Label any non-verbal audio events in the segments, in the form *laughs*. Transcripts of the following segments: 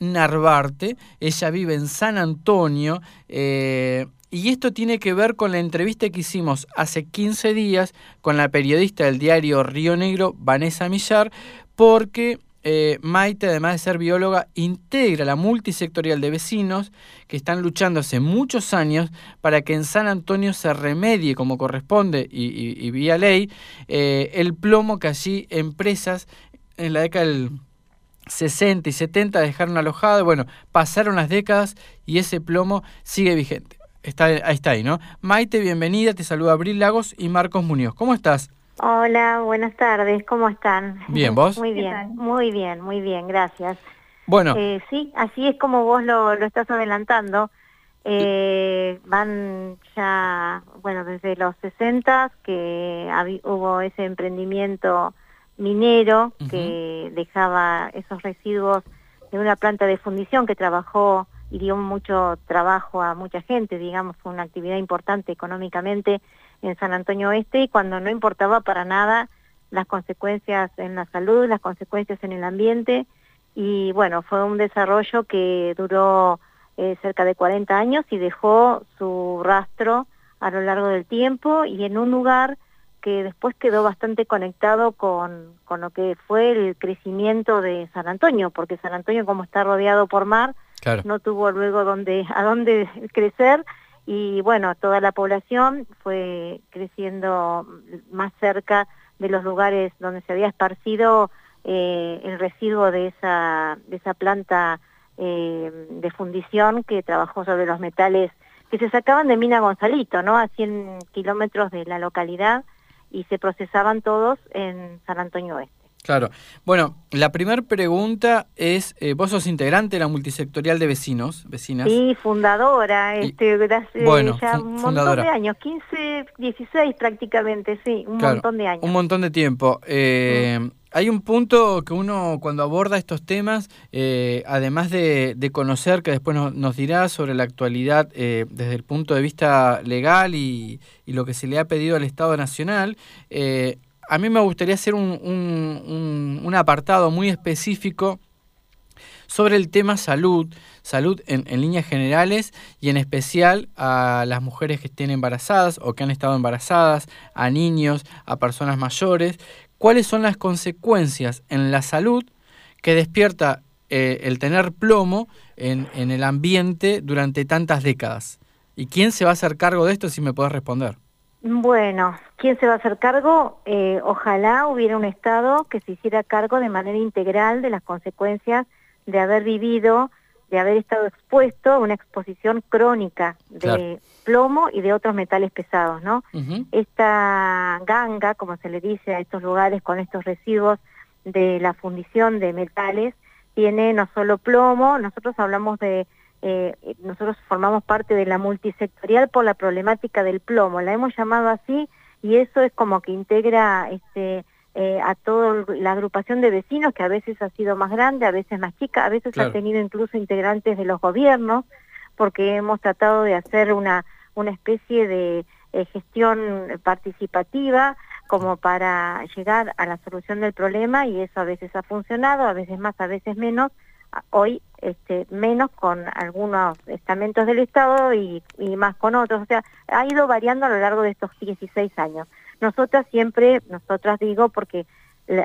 Narvarte, ella vive en San Antonio. Eh, y esto tiene que ver con la entrevista que hicimos hace 15 días con la periodista del diario Río Negro, Vanessa Millar, porque eh, Maite, además de ser bióloga, integra la multisectorial de vecinos que están luchando hace muchos años para que en San Antonio se remedie como corresponde y, vía ley eh, el plomo que allí empresas en la década del 60 y 70 dejaron alojado. Bueno, pasaron las décadas y ese plomo sigue vigente. Está, ahí está ahí, ¿no? Maite, bienvenida, te saluda Abril Lagos y Marcos Muñoz. ¿Cómo estás? Hola, buenas tardes, ¿cómo están? Bien, ¿vos? Muy bien, muy bien, muy bien, gracias. Bueno. Eh, sí, así es como vos lo, lo estás adelantando. Eh, van ya, bueno, desde los 60 que hubo ese emprendimiento minero que dejaba esos residuos de una planta de fundición que trabajó y dio mucho trabajo a mucha gente, digamos, fue una actividad importante económicamente en San Antonio Oeste y cuando no importaba para nada las consecuencias en la salud, las consecuencias en el ambiente y bueno, fue un desarrollo que duró eh, cerca de 40 años y dejó su rastro a lo largo del tiempo y en un lugar que después quedó bastante conectado con, con lo que fue el crecimiento de San Antonio, porque San Antonio como está rodeado por mar, no tuvo luego donde, a dónde *laughs* crecer. Y bueno, toda la población fue creciendo más cerca de los lugares donde se había esparcido eh, el residuo de esa, de esa planta eh, de fundición que trabajó sobre los metales que se sacaban de Mina Gonzalito, ¿no? A 100 kilómetros de la localidad y se procesaban todos en San Antonio Oeste. Claro. Bueno, la primera pregunta es, eh, vos sos integrante de la multisectorial de vecinos, vecinas. Sí, fundadora, este, bueno, ya un montón de años, 15, 16 prácticamente, sí, un montón de años. Un montón de tiempo. Eh, mm. Hay un punto que uno cuando aborda estos temas, eh, además de, conocer, que después nos, dirá sobre la actualidad desde el punto de vista legal y, y, lo que se le ha pedido al Estado Nacional, a mí me gustaría hacer un, apartado muy específico sobre el tema salud, salud en, líneas generales y en especial a las mujeres que estén embarazadas o que han estado embarazadas, a niños, a personas mayores, cuáles son las consecuencias en la salud que despierta eh, el tener plomo en, el ambiente durante tantas décadas. ¿Y quién se va a hacer cargo de esto si me puedes responder? Bueno, ¿quién se va a hacer cargo? Eh, ojalá hubiera un Estado que se hiciera cargo de manera integral de las consecuencias de haber vivido, de haber estado expuesto a una exposición crónica de plomo y de otros metales pesados, ¿no? Esta ganga, como se le dice a estos lugares con estos residuos de la fundición de metales, tiene no solo plomo, nosotros hablamos de eh, nosotros formamos parte de la multisectorial por la problemática del plomo, la hemos llamado así y eso es como que integra este, eh, a toda la agrupación de vecinos que a veces ha sido más grande, a veces más chica, a veces ha tenido incluso integrantes de los gobiernos porque hemos tratado de hacer una, una especie de eh, gestión participativa como para llegar a la solución del problema y eso a veces ha funcionado, a veces más, a veces menos, hoy este, menos con algunos estamentos del Estado y, más con otros. O sea, ha ido variando a lo largo de estos 16 años. Nosotras siempre, nosotras digo, porque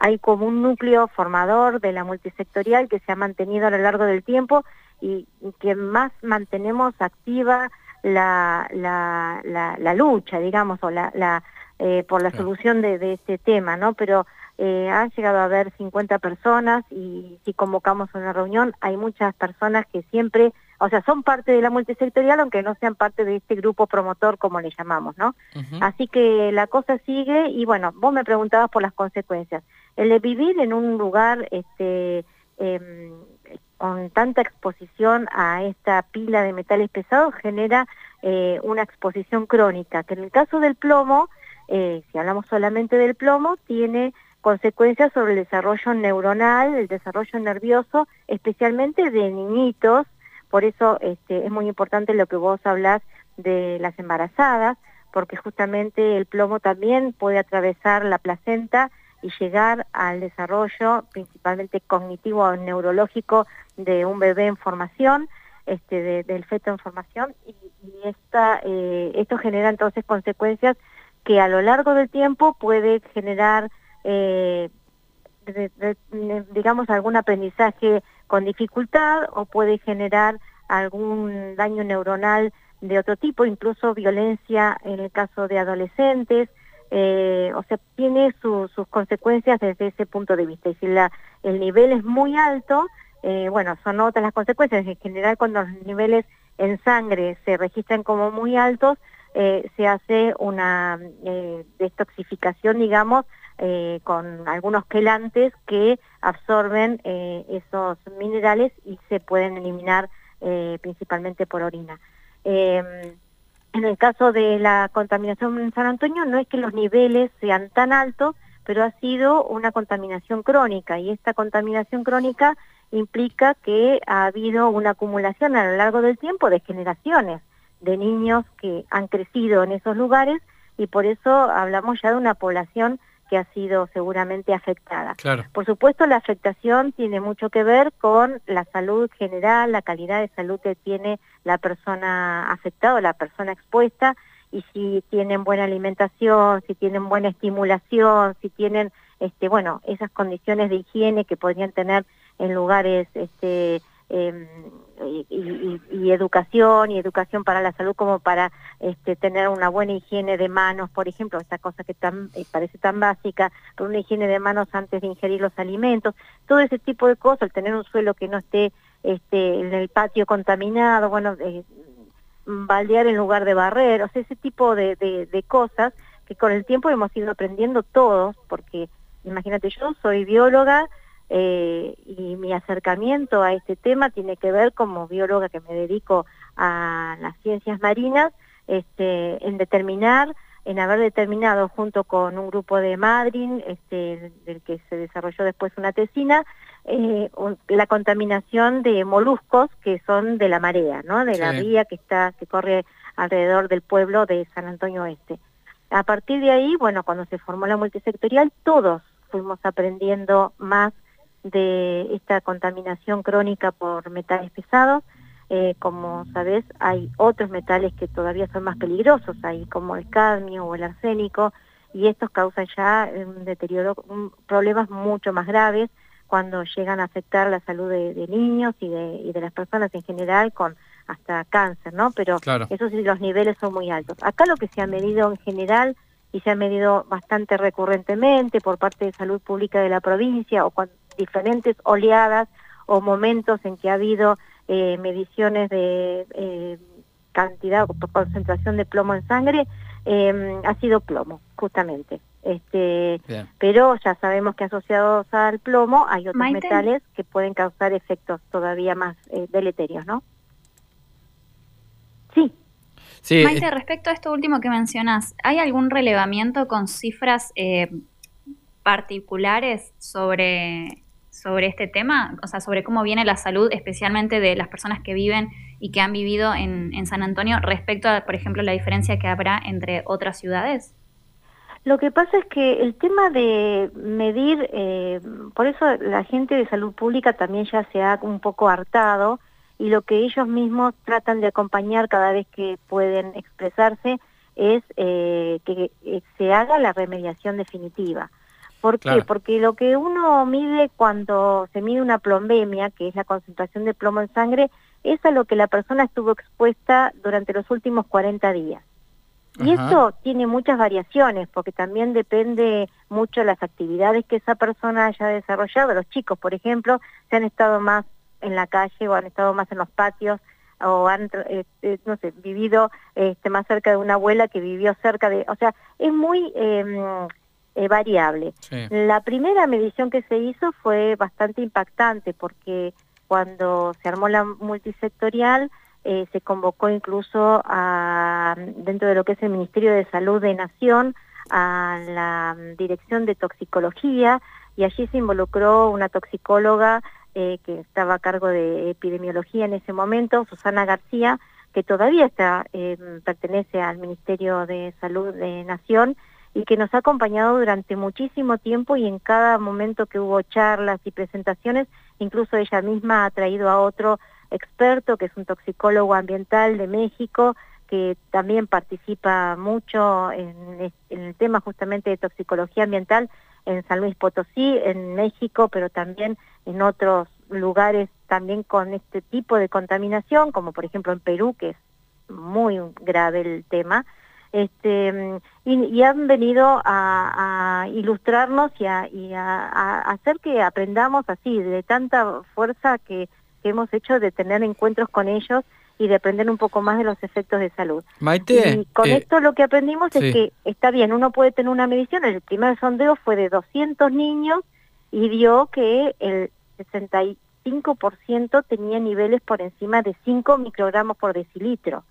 hay como un núcleo formador de la multisectorial que se ha mantenido a lo largo del tiempo y, que más mantenemos activa la, la, la, lucha, digamos, o la, la eh, por la solución de, de este tema, ¿no? Pero eh, han llegado a haber 50 personas y si convocamos una reunión hay muchas personas que siempre, o sea, son parte de la multisectorial aunque no sean parte de este grupo promotor como le llamamos, ¿no? Así que la cosa sigue y bueno, vos me preguntabas por las consecuencias. El de vivir en un lugar este, em, con tanta exposición a esta pila de metales pesados genera eh, una exposición crónica, que en el caso del plomo, eh, si hablamos solamente del plomo, tiene consecuencias sobre el desarrollo neuronal, el desarrollo nervioso, especialmente de niñitos, por eso este, es muy importante lo que vos hablás de las embarazadas, porque justamente el plomo también puede atravesar la placenta y llegar al desarrollo principalmente cognitivo o neurológico de un bebé en formación, este, del feto en formación, y, eh, esto genera entonces consecuencias que a lo largo del tiempo puede generar, eh, digamos, algún aprendizaje con dificultad o puede generar algún daño neuronal de otro tipo, incluso violencia en el caso de adolescentes, eh, o sea, tiene sus consecuencias desde ese punto de vista. Y si el nivel es muy alto, eh, bueno, son otras las consecuencias. En general, cuando los niveles en sangre se registran como muy altos, eh, se hace una detoxificación, digamos, con algunos quelantes que absorben esos minerales y se pueden eliminar principalmente por orina. En el caso de la contaminación en San Antonio no es que los niveles sean tan altos, pero ha sido una contaminación crónica y esta contaminación crónica implica que ha habido una acumulación a lo largo del tiempo de generaciones de niños que han crecido en esos lugares y por eso hablamos ya de una población que ha sido seguramente afectada. Por supuesto, la afectación tiene mucho que ver con la salud general, la calidad de salud que tiene la persona afectada, la persona expuesta, y si tienen buena alimentación, si tienen buena estimulación, si tienen, este, bueno, esas condiciones de higiene que podrían tener en lugares este, Em, y, educación y educación para la salud como para este, tener una buena higiene de manos, por ejemplo, esta cosa que tan, eh, parece tan básica, pero una higiene de manos antes de ingerir los alimentos, todo ese tipo de cosas, el tener un suelo que no esté este, en el patio contaminado, bueno, eh, baldear en lugar de barrer, ese tipo de cosas que con el tiempo hemos ido aprendiendo todos, porque imagínate, yo soy bióloga, eh, y mi acercamiento a este tema tiene que ver como bióloga que me dedico a las ciencias marinas, este, en determinar, en haber determinado junto con un grupo de Madrid, este, del que se desarrolló después una tesina, eh, la contaminación de moluscos que son de la marea, ¿no? de la ría que está, que corre alrededor del pueblo de San Antonio Oeste. A partir de ahí, bueno, cuando se formó la multisectorial, todos fuimos aprendiendo más de esta contaminación crónica por metales pesados. Eh, como sabes, hay otros metales que todavía son más peligrosos, ahí como el cadmio o el arsénico, y estos causan ya un deterioro, problemas mucho más graves cuando llegan a afectar la salud de, niños y de, y de, las personas en general con hasta cáncer, ¿no? Pero eso sí, los niveles son muy altos. Acá lo que se ha medido en general y se ha medido bastante recurrentemente por parte de Salud Pública de la provincia o con diferentes oleadas o momentos en que ha habido eh, mediciones de eh, cantidad o concentración de plomo en sangre, em, ha sido plomo, justamente. Este, pero ya sabemos que asociados al plomo hay otros metales que pueden causar efectos todavía más eh, deleterios, ¿no? Sí. sí. Maite, respecto a esto último que mencionas, ¿hay algún relevamiento con cifras particulares sobre sobre este tema, o sea, sobre cómo viene la salud, especialmente de las personas que viven y que han vivido en, San Antonio, respecto a, por ejemplo, la diferencia que habrá entre otras ciudades? Lo que pasa es que el tema de medir, eh, por eso la gente de salud pública también ya se ha un poco hartado y lo que ellos mismos tratan de acompañar cada vez que pueden expresarse es eh, que se haga la remediación definitiva. ¿Por qué? Porque lo que uno mide cuando se mide una plombemia, que es la concentración de plomo en sangre, es a lo que la persona estuvo expuesta durante los últimos 40 días. Y esto tiene muchas variaciones, porque también depende mucho de las actividades que esa persona haya desarrollado. Los chicos, por ejemplo, se han estado más en la calle o han estado más en los patios o han, eh, eh, no sé, vivido este, más cerca de una abuela que vivió cerca de... O sea, es muy... Eh, eh, variable. La primera medición que se hizo fue bastante impactante porque cuando se armó la multisectorial eh, se convocó incluso a, dentro de lo que es el Ministerio de Salud de Nación a la Dirección de Toxicología y allí se involucró una toxicóloga eh, que estaba a cargo de epidemiología en ese momento, Susana García, que todavía está, pertenece al Ministerio de Salud de Nación y que nos ha acompañado durante muchísimo tiempo y en cada momento que hubo charlas y presentaciones, incluso ella misma ha traído a otro experto que es un toxicólogo ambiental de México que también participa mucho en, el tema justamente de toxicología ambiental en San Luis Potosí, en México, pero también en otros lugares también con este tipo de contaminación, como por ejemplo en Perú, que es muy grave el tema, este, y, han venido a, ilustrarnos y, a, hacer que aprendamos así, de tanta fuerza que, hemos hecho de tener encuentros con ellos y de aprender un poco más de los efectos de salud. Maite, y con eh, esto lo que aprendimos es que está bien, uno puede tener una medición, el primer sondeo fue de 200 niños y dio que el 65% tenía niveles por encima de 5 microgramos por decilitro.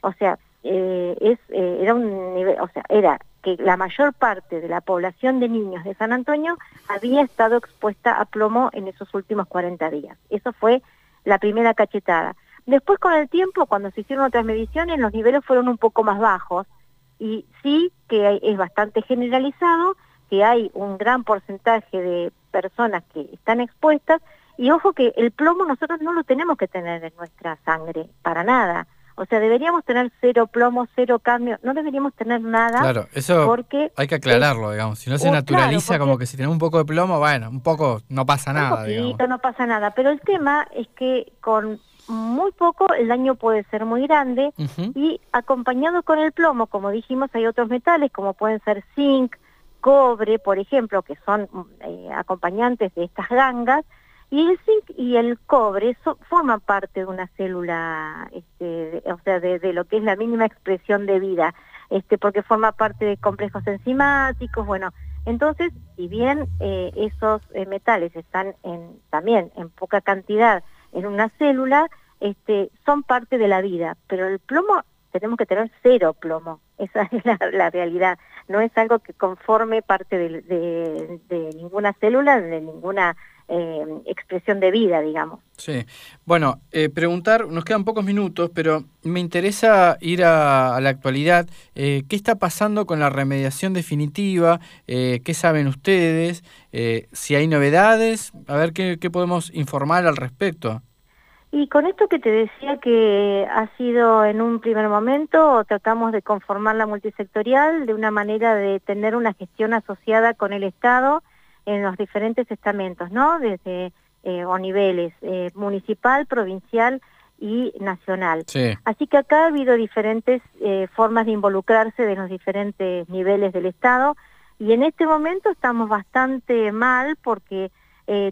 O sea, eh, eh, era un nivel, o sea, era que la mayor parte de la población de niños de San Antonio había estado expuesta a plomo en esos últimos 40 días. Eso fue la primera cachetada. Después con el tiempo, cuando se hicieron otras mediciones, los niveles fueron un poco más bajos y sí que es bastante generalizado, que hay un gran porcentaje de personas que están expuestas y ojo que el plomo nosotros no lo tenemos que tener en nuestra sangre, para nada. O sea, deberíamos tener cero plomo, cero cambio, no deberíamos tener nada. Claro, eso porque hay que aclararlo, digamos. Si no se naturaliza como que si tenemos un poco de plomo, bueno, un poco no pasa nada. Un poquito, no pasa nada. Pero el tema es que con muy poco el daño puede ser muy grande y acompañado con el plomo, como dijimos, hay otros metales como pueden ser zinc, cobre, por ejemplo, que son eh, acompañantes de estas gangas, y el zinc y el cobre forman parte de una célula, este, o sea, de, lo que es la mínima expresión de vida, este, porque forma parte de complejos enzimáticos, bueno, entonces, si bien eh, esos eh, metales están en, también en poca cantidad en una célula, este, son parte de la vida, pero el plomo tenemos que tener cero plomo, *laughs* esa es la, realidad, no es algo que conforme parte de, de ninguna célula, de ninguna eh, expresión de vida, digamos. Sí, bueno, eh, preguntar, nos quedan pocos minutos, pero me interesa ir a, la actualidad. Eh, ¿Qué está pasando con la remediación definitiva? ¿Qué saben ustedes? si hay novedades, a ver qué, qué podemos informar al respecto. Y con esto que te decía que ha sido en un primer momento, tratamos de conformar la multisectorial de una manera de tener una gestión asociada con el Estado, en los diferentes estamentos, ¿no? Desde eh, o niveles eh, municipal, provincial y nacional. Así que acá ha habido diferentes eh, formas de involucrarse de los diferentes niveles del Estado y en este momento estamos bastante mal porque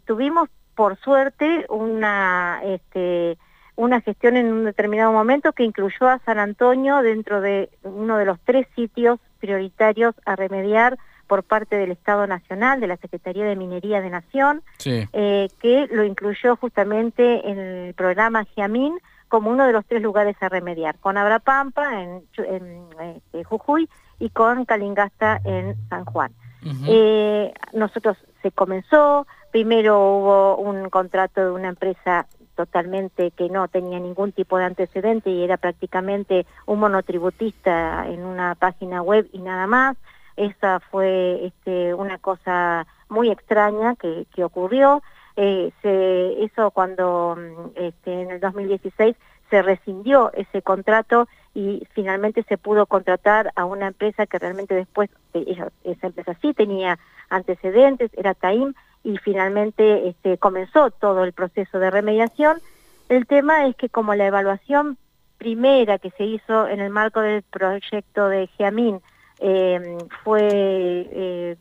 tuvimos por suerte una este, una gestión en un determinado momento que incluyó a San Antonio dentro de uno de los tres sitios prioritarios a remediar por parte del Estado Nacional, de la Secretaría de Minería de Nación, eh, que lo incluyó justamente en el programa GIAMIN como uno de los tres lugares a remediar, con Abrapampa en, este, Jujuy y con Calingasta en San Juan. Eh, nosotros se comenzó, primero hubo un contrato de una empresa totalmente que no tenía ningún tipo de antecedente y era prácticamente un monotributista en una página web y nada más. Esa fue este, una cosa muy extraña que, ocurrió. Eh, eso cuando mm, este, en el 2016 se rescindió ese contrato y finalmente se pudo contratar a una empresa que realmente después, eh, esa empresa sí tenía antecedentes, era TAIM, y finalmente este, comenzó todo el proceso de remediación. El tema es que como la evaluación primera que se hizo en el marco del proyecto de GEAMIN eh, fue eh,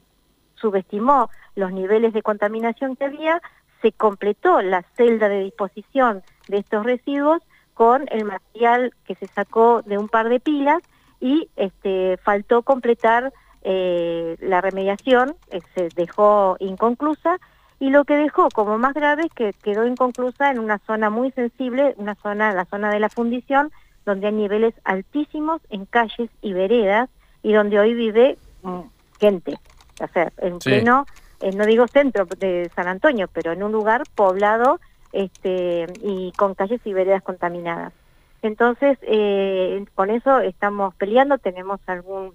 subestimó los niveles de contaminación que había, se completó la celda de disposición de estos residuos con el material que se sacó de un par de pilas y este, faltó completar eh, la remediación, se dejó inconclusa y lo que dejó como más grave es que quedó inconclusa en una zona muy sensible, una zona, la zona de la fundición, donde hay niveles altísimos en calles y veredas y donde hoy vive mm, gente, o sea, en pleno, eh, no digo centro de San Antonio, pero en un lugar poblado este, y con calles y veredas contaminadas. Entonces, eh, con eso estamos peleando, tenemos algún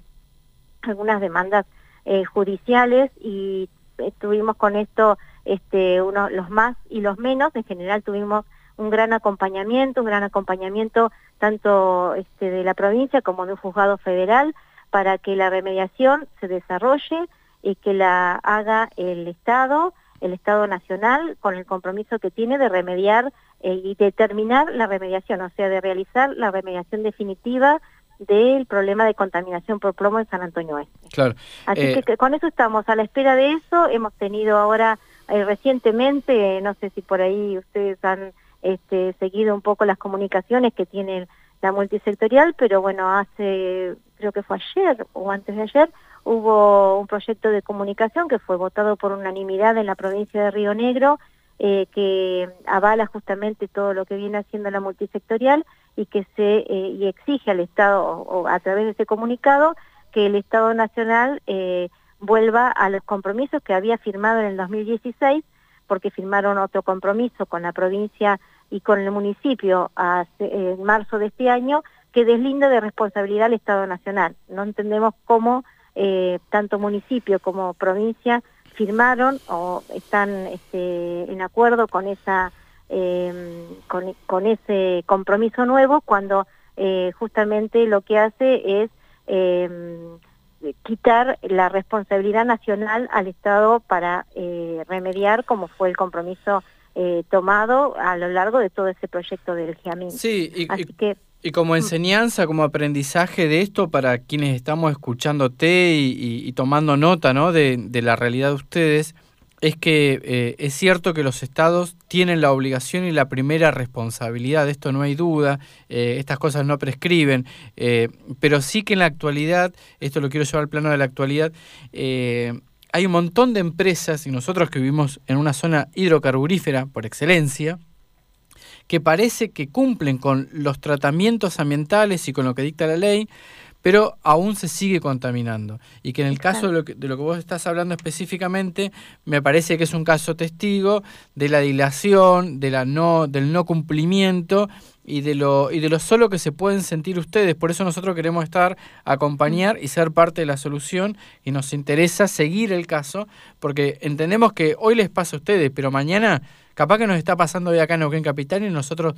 algunas demandas eh, judiciales y estuvimos con esto este, uno, los más y los menos, en general tuvimos un gran acompañamiento, un gran acompañamiento tanto este, de la provincia como de un juzgado federal para que la remediación se desarrolle y que la haga el Estado, el Estado Nacional, con el compromiso que tiene de remediar eh, y determinar la remediación, o sea, de realizar la remediación definitiva del problema de contaminación por plomo en San Antonio Oeste. Claro. Así eh, que con eso estamos a la espera de eso. Hemos tenido ahora eh, recientemente, no sé si por ahí ustedes han este, seguido un poco las comunicaciones que tiene la multisectorial, pero bueno, hace, creo que fue ayer o antes de ayer, hubo un proyecto de comunicación que fue votado por unanimidad en la provincia de Río Negro, eh, que avala justamente todo lo que viene haciendo la multisectorial y que se eh, y exige al Estado, o, a través de ese comunicado, que el Estado Nacional eh, vuelva a los compromisos que había firmado en el 2016, porque firmaron otro compromiso con la provincia y con el municipio en marzo de este año, que deslinda de responsabilidad al Estado Nacional. No entendemos cómo eh, tanto municipio como provincia firmaron o están este, en acuerdo con esa eh, con, ese compromiso nuevo cuando eh, justamente lo que hace es quitar la responsabilidad nacional al Estado para remediar como fue el compromiso tomado a lo largo de todo ese proyecto del GIAMIN. Sí, y, Así que y como mm. enseñanza, como aprendizaje de esto para quienes estamos escuchándote y, y, tomando nota ¿no? de, la realidad de ustedes, es que eh, es cierto que los estados tienen la obligación y la primera responsabilidad, de esto no hay duda, eh, estas cosas no prescriben, eh, pero sí que en la actualidad, esto lo quiero llevar al plano de la actualidad, hay un montón de empresas, y nosotros que vivimos en una zona hidrocarburífera por excelencia, que parece que cumplen con los tratamientos ambientales y con lo que dicta la ley, pero aún se sigue contaminando. Y que en el caso de lo que, de lo que vos estás hablando específicamente, me parece que es un caso testigo de la dilación, de la no, del no cumplimiento y de lo y de lo solo que se pueden sentir ustedes. Por eso nosotros queremos estar, acompañar y ser parte de la solución y nos interesa seguir el caso porque entendemos que hoy les pasa a ustedes, pero mañana Capaz que nos está pasando hoy acá en Neuquén Capital y nosotros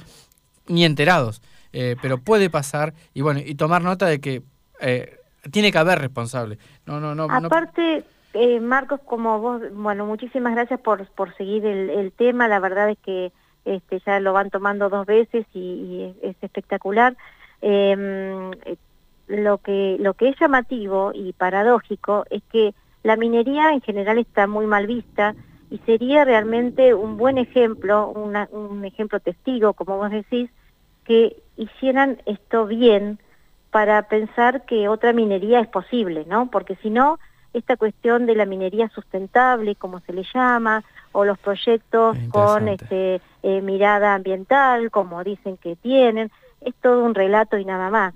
ni enterados. Eh, pero puede pasar y bueno, y tomar nota de que eh, tiene que haber responsable. No, no, no. Aparte, Eh, Marcos, como vos, bueno, muchísimas gracias por, por seguir el, tema. La verdad es que este, ya lo van tomando dos veces y, es, espectacular. Em, lo que lo que es llamativo y paradójico es que la minería en general está muy mal vista y sería realmente un buen ejemplo, un ejemplo testigo, como vos decís, que hicieran esto bien para pensar que otra minería es posible, ¿no? Porque si no, esta cuestión de la minería sustentable, como se le llama, o los proyectos con este, eh, mirada ambiental, como dicen que tienen, es todo un relato y nada más.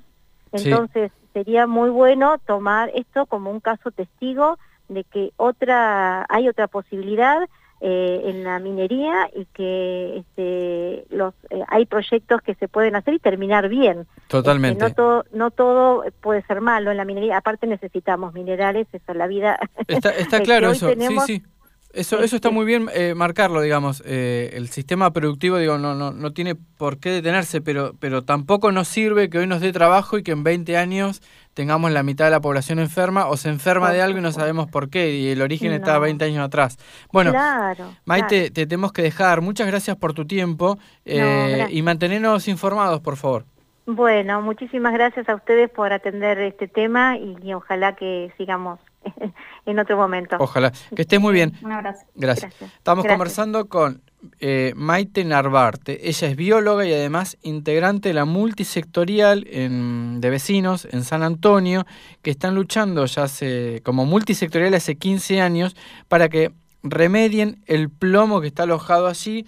Entonces, sería muy bueno tomar esto como un caso testigo de que otra hay otra posibilidad eh, en la minería y que este, los eh, hay proyectos que se pueden hacer y terminar bien. Totalmente. Este, no todo no todo puede ser malo en la minería. Aparte necesitamos minerales, esa es la vida. Está, *laughs* está claro eso. Sí, sí. Eso, eso está muy bien eh, marcarlo, digamos. Eh, el sistema productivo, digo, no, no, no tiene por qué detenerse, pero, pero tampoco nos sirve que hoy nos dé trabajo y que en 20 años tengamos la mitad de la población enferma o se enferma de algo y no sabemos por qué y el origen está 20 años atrás. Bueno, Maite, te tenemos que dejar. Muchas gracias por tu tiempo eh, y mantenernos informados, por favor. Bueno, muchísimas gracias a ustedes por atender este tema y ojalá que sigamos *laughs* en otro momento. Ojalá. Que estés muy bien. Un abrazo. Gracias. Estamos conversando con eh, Maite Narvarte. Ella es bióloga y además integrante de la multisectorial de vecinos en San Antonio, que están luchando ya hace, como multisectorial hace 15 años para que remedien el plomo que está alojado allí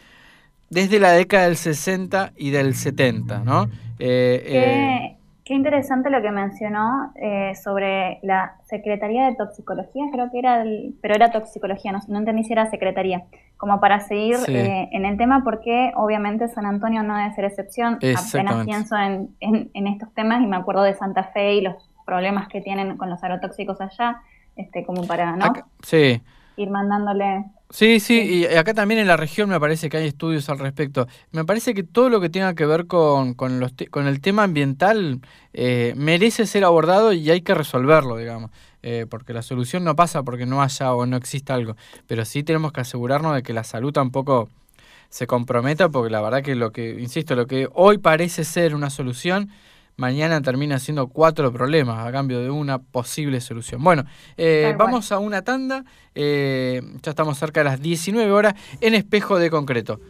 desde la década del 60 y del 70, ¿no? Eh, Qué interesante lo que mencionó eh, sobre la Secretaría de Toxicología, creo que era, pero era toxicología, no, no, entendí si era Secretaría, como para seguir eh, en el tema, porque obviamente San Antonio no debe ser excepción. Apenas pienso en, en, estos temas y me acuerdo de Santa Fe y los problemas que tienen con los agrotóxicos allá, este, como para, ¿no? sí. Ir mandándole Sí, sí, y acá también en la región me parece que hay estudios al respecto. Me parece que todo lo que tenga que ver con, con, los con el tema ambiental eh, merece ser abordado y hay que resolverlo, digamos. Eh, porque la solución no pasa porque no haya o no exista algo. Pero sí tenemos que asegurarnos de que la salud tampoco se comprometa, porque la verdad que lo que, insisto, lo que hoy parece ser una solución mañana termina siendo cuatro problemas a cambio de una posible solución. Bueno, eh, vamos a una tanda, eh, ya estamos cerca de las 19 horas en espejo de concreto.